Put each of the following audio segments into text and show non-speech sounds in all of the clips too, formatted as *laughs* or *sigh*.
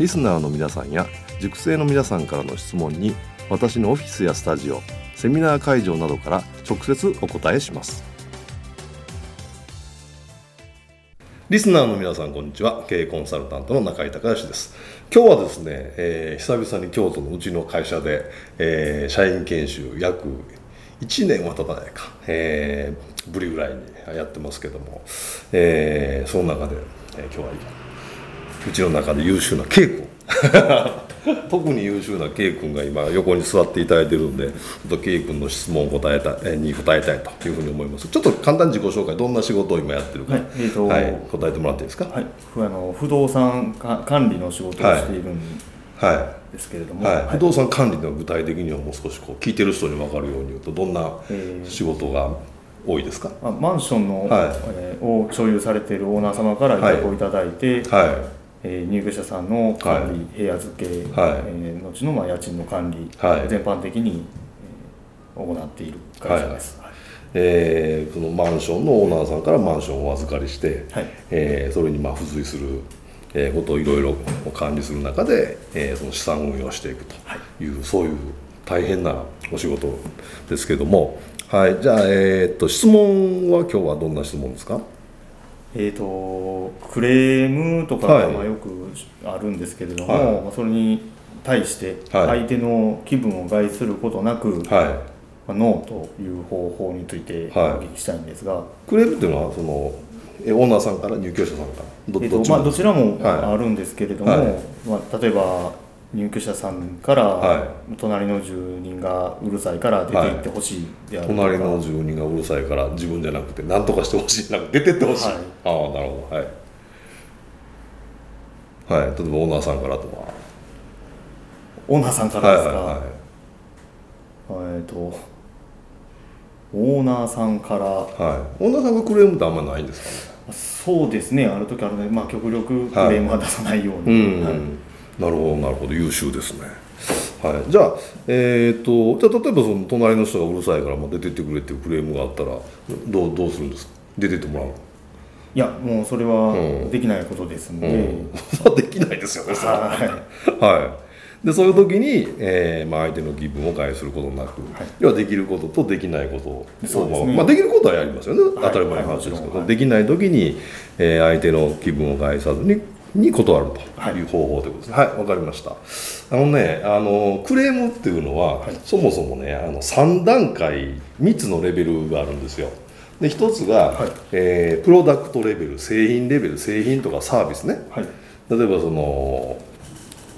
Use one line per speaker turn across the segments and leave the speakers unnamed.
リスナーの皆さんや塾生の皆さんからの質問に私のオフィスやスタジオセミナー会場などから直接お答えします。リスナーの皆さんこんにちは。経営コンサルタントの中井隆義です。今日はですね、えー、久々に京都のうちの会社で、えー、社員研修約1年は経たないか、えー、ぶりぐらいにやってますけども、えー、その中で、えー、今日はうちの中で優秀な K 君。*laughs* 特に優秀な K 君が今横に座っていただいてるんでちょっと K 君の質問を答えたに答えたいというふうに思います。ちょっと簡単に自己紹介どんな仕事を今やってるか、はいえーとはい、答えてもらっていいですか、はい、
あの不動産管理の仕事をしているんですけれども、はい。
不動産管理の具体的にはもう少しこう聞いてる人に分かるように言うとどんな仕事が多いですか、
えー、マンションの、はい。えー、を所有されているオーナー様から委託をいただいて、はいえー、入居者さんの管理、はい、部屋付け、はい。えー、後のまあ家賃の管理、はい、全般的に、えー、行っている会社です。はい
えー、そのマンションのオーナーさんからマンションをお預かりして、はい。えー、それにまあ付随する、えー、ことをいろいろ管理する中で、えー、その資産運用していくとい。う、はい、そういう大変なお仕事ですけども、はい、じゃあ、えー、っと質問は今日はどんな質問ですか？
えーと、クレームとかがまあよくあるんですけれども、はい、それに対して相手の気分を害することなく、はい、まあ、ノーという方法についてお聞きしたいんですが、はい、
クレームっていうのはそのオーナーさんから入居者さんから？
ど,、えーとまあ、どちらもあるんですけれども、まあ、例えば入居者さんから、はい、隣の住人がうるさいから出て行ってほしいであるとか、
はい、隣の住人がうるさいから自分じゃなくて何とかしてほしいな出てってほしい、はい、ああなるほど。はい、はい、例えばオーナーさんからとは
オーナーさんからですか、はいはいはい、えっ、ー、とオーナーさんから、は
い、オーナーさんがクレームってあんまりないんですかね？
そうですね。ある時あるね、まあ、極力クレームは出さないように、はい、うん
なるほどなるほど優秀ですね。はい、じゃあ、えーと、じゃあ例えばその隣の人がうるさいから、まあ、出てってくれっていうクレームがあったらどうどうするんですか？出てってもらう
いやもうそれはできないことですので、
うん、*laughs* できないですよねは。い、はい、でそういう時に、えーまあ、相手の気分を害することなく、はい、要はできることとできないことをそうです、ね、まあ、できることはやりますよね、当たり前の話ですけど、できない時に、えー、相手の気分を害さずにに断るとい。う方法ということです。はいわ、はい、かりました。あのねあのクレームっていうのは、はい、そもそもねあの3段階3つのレベルがあるんですよ。で1つが、はい、えー、プロダクトレベル製品レベル製品とかサービスね、はい、例えばその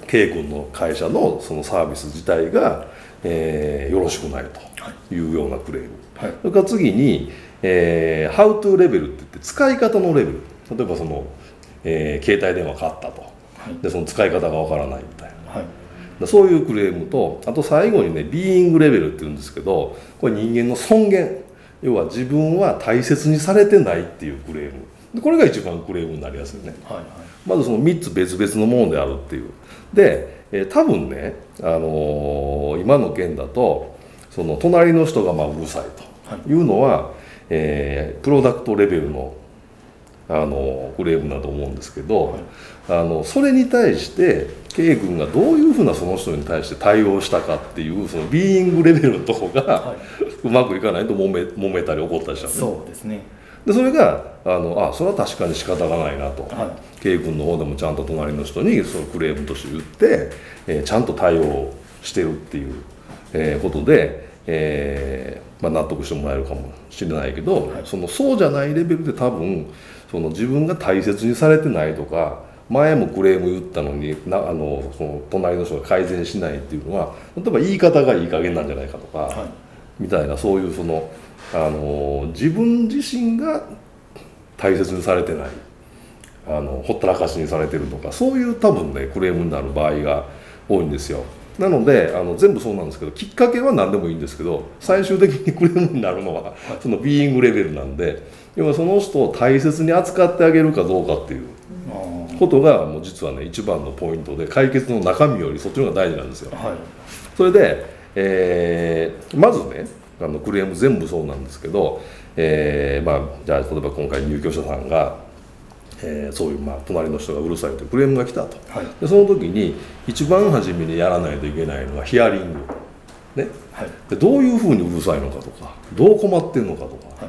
K 君の会社のそのサービス自体が、えー、よろしくないとい。うようなクレーム、はい、それから次に、えー、How to レベルって言って使い方のレベル。例えばそのえー、携帯電話買ったと、はい、でその使い方がわからないみたいな、はい、そういうクレームとあと最後にねビーイングレベルっていうんですけどこれ人間の尊厳。要は自分は大切にされてないっていうクレーム。でこれが一番クレームになりやすいね、はいはい、まずその3つ別々のものであるっていう。で、えー、多分ね、あのー、今の件だとその隣の人がまあうるさいとい。うのは、はい、えー、プロダクトレベルのあのクレームだと思うんですけど、はい、あのそれに対して K 君がどういうふうなその人に対して対応したかっていうそのビーイングレベルのとこが、はい、うまくいかないと揉め揉めたり怒ったりした、ね、
そうですね。
でそれがあのあそれは確かに仕方がないなと、はい、K 君の方でもちゃんと隣の人にそのクレームとして言って、えー、ちゃんと対応してるっていう、えー、ことで、えーまあ、納得してもらえるかもしれないけど、はい、そのそうじゃないレベルで多分その自分が大切にされてないとか前もクレーム言ったのになあのその隣の人が改善しないっていうのは例えば言い方がいい加減なんじゃないかとか、はい、みたいなそういうそのあの自分自身が大切にされてないあのほったらかしにされてるとかそういう多分ねクレームになる場合が多いんですよ。なのであの全部そうなんですけどきっかけは何でもいいんですけど最終的にクレームになるのはそのビーイングレベルなんで要はその人を大切に扱ってあげるかどうかっていうことがもう実はね一番のポイントで解決の中身よりそっちの方が大事なんですよ。はい、それで、えー、まずねあのクレーム全部そうなんですけど、えーまあ、じゃあ例えば今回入居者さんが、えー、そういう、まあ、隣の人がうるさいというクレームが来たと、はい、でその時に一番初めにやらないといけないのはヒアリング、ね。はい、でどういうふうにうるさいのかとかどう困ってるのかとかい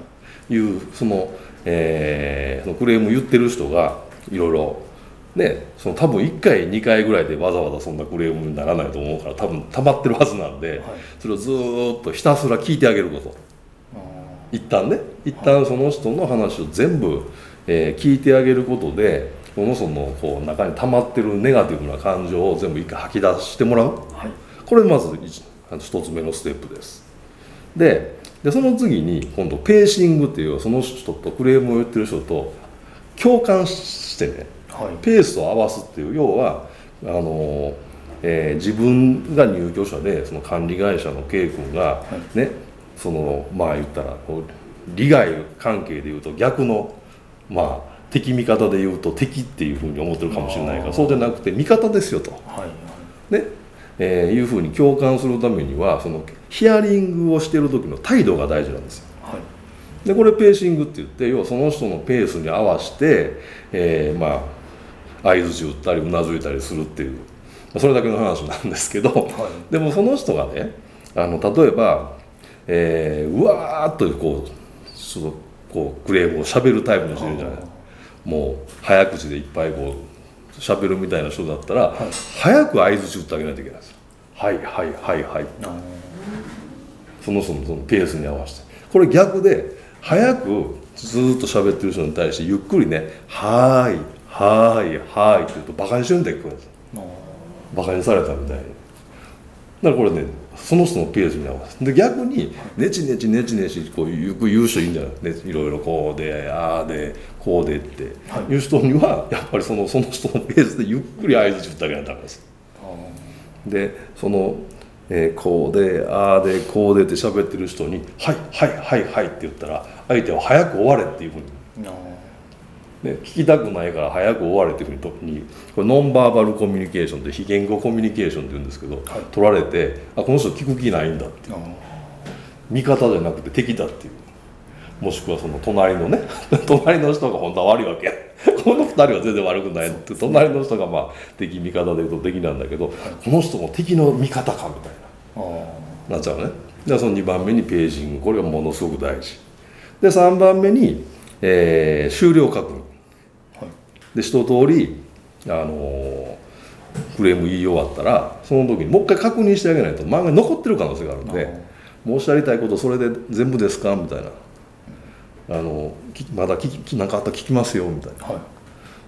う、その,、えー、そのクレーム言ってる人がいろいろね、その多分1回2回ぐらいでわざわざそんなクレームにならないと思うから多分溜まってるはずなんで、はい、それをずっとひたすら聞いてあげること。一旦ね。一旦その人の話を全部、えー、聞いてあげることでこのそのこう中に溜まってるネガティブな感情を全部一回吐き出してもらう、はい、これまず一つ目のステップです。ででその次に今度ペーシングっていうその人とクレームを言ってる人と共感してね。ペースを合わすっていう要はあの、えー、自分が入居者でその管理会社の K 君がね、はい、そのまあ言ったら利害関係でいうと逆のまあ敵味方でいうと敵っていうふうに思ってるかもしれないからそうじゃなくて味方ですよと、はい。ねえー、いうふうに共感するためにはそのヒアリングをしてる時の態度が大事なんですよ。はい、でこれペーシングって言って要はその人のペースに合わせて、えー、まあ相づち打ったりうなずいたりするっていうそれだけの話なんですけど、はい、でもその人がねあの例えば、えー、うわーっとこうそのこうクレームをしゃべるタイプの人いるじゃない。もう早口でいっぱいこうしゃべるみたいな人だったら、はい、早く相づち打ってあげないといけないですはいはいはいはい。その人のそのペースに合わせて。これ逆で早くずっと喋ってる人に対してゆっくりね「はいはいはいって言うとバカにしてるんだよ。バカにされたみたいにだからこれねその人のページに合わせで逆にネチネチネチネチこうよく言う人いいんじゃない、ね、いろいろこうでああでこうでって。い。う人にはやっぱりそのその人のペースでゆっくり合図打ってあげないとダメですでその、えー、こうでああでこうでって喋ってる人に「はいはいはいはい」って言ったら相手は早く終われっていうふうに。ね、聞きたくないから早く終われっていうふうにこれノンバーバルコミュニケーションで非言語コミュニケーションって言うんですけど、はい、取られてあこの人聞く気ないんだって。いう味方じゃなくて敵だっていう。もしくはその隣のね *laughs* 隣の人が本当は悪いわけ *laughs* この2人は全然悪くないって。隣の人がまあ敵味方でいうと敵なんだけど、はい、この人も敵の味方かみたいな。なっちゃうね。でその2番目にページング。これがものすごく大事。で3番目に、えー、終了確認で一通りあのクレーム言い終わったらその時にもう一回確認してあげないと漫画に残ってる可能性があるんで申し上げたいことそれで全部ですか？みたいな。あのまだ何かあったら聞きますよみたいな、はい、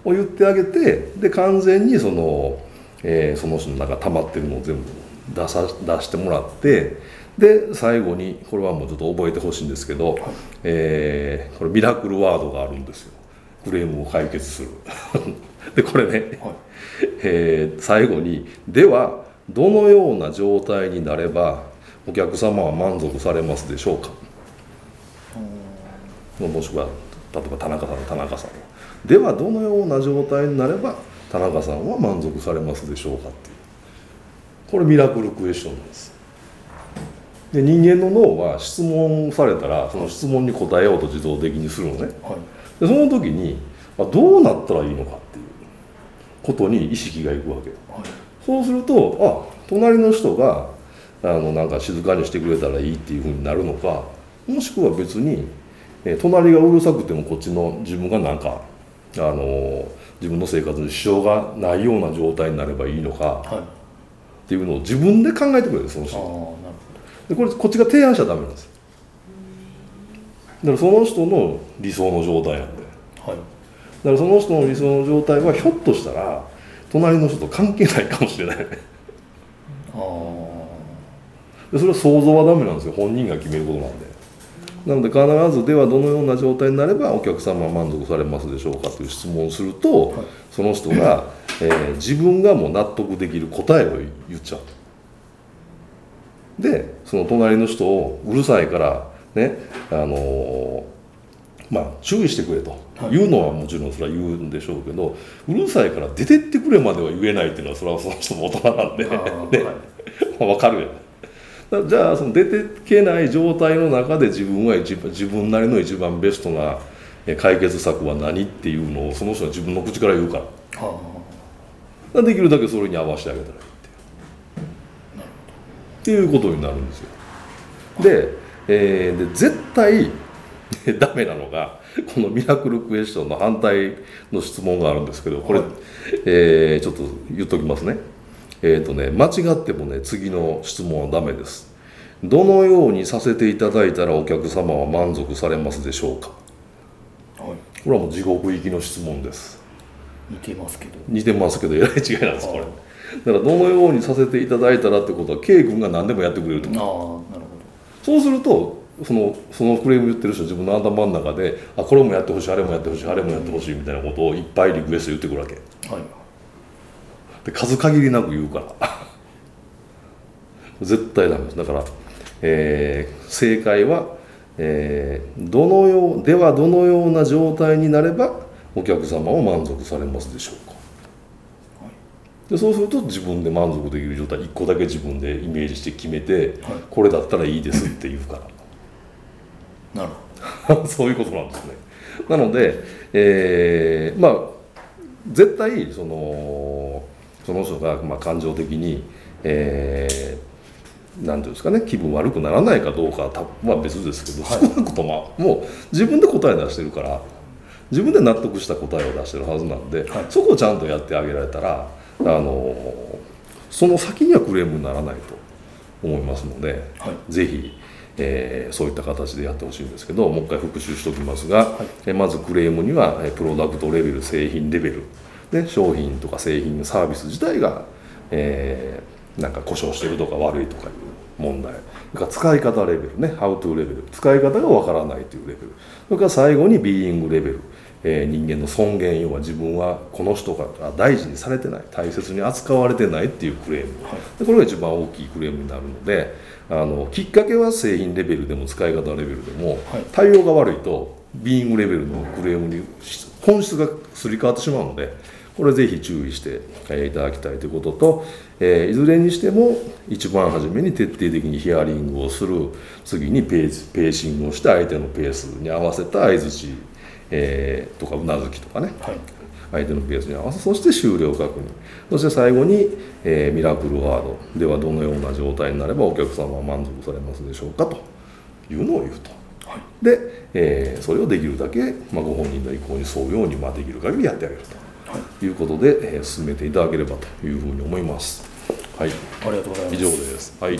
を言ってあげてで完全にその、えー、その人の中溜まってるのを全部出さ出してもらってで最後にこれはもうちょっと覚えてほしいんですけど、はい、えー、これミラクルワードがあるんですよ。クレームを解決する。*laughs* でこれね、はい、えー、最後に「ではどのような状態になればお客様は満足されますでしょうか?」もしくは例えば田中さんの田中さん。ではどのような状態になれば田中さんは満足されますでしょうかっていう。これミラクルクエスチョンです。で人間の脳は質問されたらその質問に答えようと自動的にするのね、はいでその時にどうなったらいいのかっていうことに意識がいくわけ、はい、そうするとあ隣の人があのなんか静かにしてくれたらいいっていうふうになるのかもしくは別に、えー、隣がうるさくてもこっちの自分がなんかあのー、自分の生活に支障がないような状態になればいいのか、はい、っていうのを自分で考えてくれるその人。でこれこっちが提案しちゃダメなんですだからその人の理想の状態なんで、はい、だからその人の理想の状態はひょっとしたら隣の人と関係ないかもしれない。ねでそれは想像はダメなんですよ。本人が決めることなんで。なので必ずではどのような状態になればお客様は満足されますでしょうかという質問をすると、はい、その人が、えー、自分がもう納得できる答えを言っちゃうでその隣の人をうるさいからねあのー、まあ注意してくれと、言うのはもちろんそれは言うんでしょうけどうるさいから出てってくれまでは言えないっていうのはそれはその人も大人なんで、ね、はい、*laughs* 分かるよ。じゃあその出てけない状態の中で自分は一番自分なりの一番ベストな解決策は何っていうのをその人は自分の口から言うから、はあ、できるだけそれに合わせてあげたらいいっていうことになるんですよ。で,、えー、で絶対 *laughs* ダメなのがこのミラクルクエスチョンの反対の質問があるんですけどこれ、はい、えー、ちょっと言っときますね。えっ、ー、とね間違ってもね次の質問はダメです。どのようにさせていただいたらお客様は満足されますでしょうか、はい、これはもう地獄行きの質問です。
似てますけど。
似てますけどえらい違いなんですこれ。だからどのようにさせていただいたらってことは K 君が何でもやってくれると思うあなるほどそうするとそのそのクレーム言ってる人自分の頭の中であこれもやってほしいあれもやってほしいあれもやってほしいみたいなことをいっぱいリクエスト言ってくるわけ、はい、で数限りなく言うから。*laughs* 絶対ダメです。だから、えー、正解は、えー、どのようではどのような状態になればお客様を満足されますでしょうかでそうすると自分で満足できる状態1個だけ自分でイメージして決めて、はい、これだったらいいですって言うから。なるほど。*laughs* そういうことなんですね。なので、えー、まあ絶対そのその人がまあ感情的に、えー、なんていうんですかね気分悪くならないかどうかはまあ別ですけど、はい、少なくとももう自分で答え出してるから自分で納得した答えを出してるはずなんで、はい、そこをちゃんとやってあげられたらあのその先にはクレームにならないと思いますので、はい、ぜひ、えー、そういった形でやってほしいんですけどもう一回復習しておきますが、はい、まずクレームにはプロダクトレベル製品レベルで商品とか製品サービス自体が、えー、なんか故障してるとか悪いとかいう問題それから使い方レベルね How to レベル使い方がわからないというレベルそれから最後にビーイングレベルえー、人間の尊厳要は自分はこの人が大事にされてない大切に扱われてないっていうクレーム、はい、でこれが一番大きいクレームになるのであのきっかけは製品レベルでも使い方レベルでも、はい、対応が悪いとビーイングレベルのクレームに本質がすり替わってしまうのでこれぜひ注意していただきたいということと、えー、いずれにしても一番初めに徹底的にヒアリングをする。次にペーペーシングをして相手のペースに合わせた相づちえー、とかうなずきとかね、はい、相手のペースに合わせそして終了確認そして最後に、えー、ミラクルワードではどのような状態になればお客様は満足されますでしょうかというのを言うと。はい、で、えー、それをできるだけ、まあ、ご本人の意向に沿うように、まあ、できる限りやってあげるということで、えー、進めていただければというふうに思います。はい、
ありがとうございます。
以上です。はい。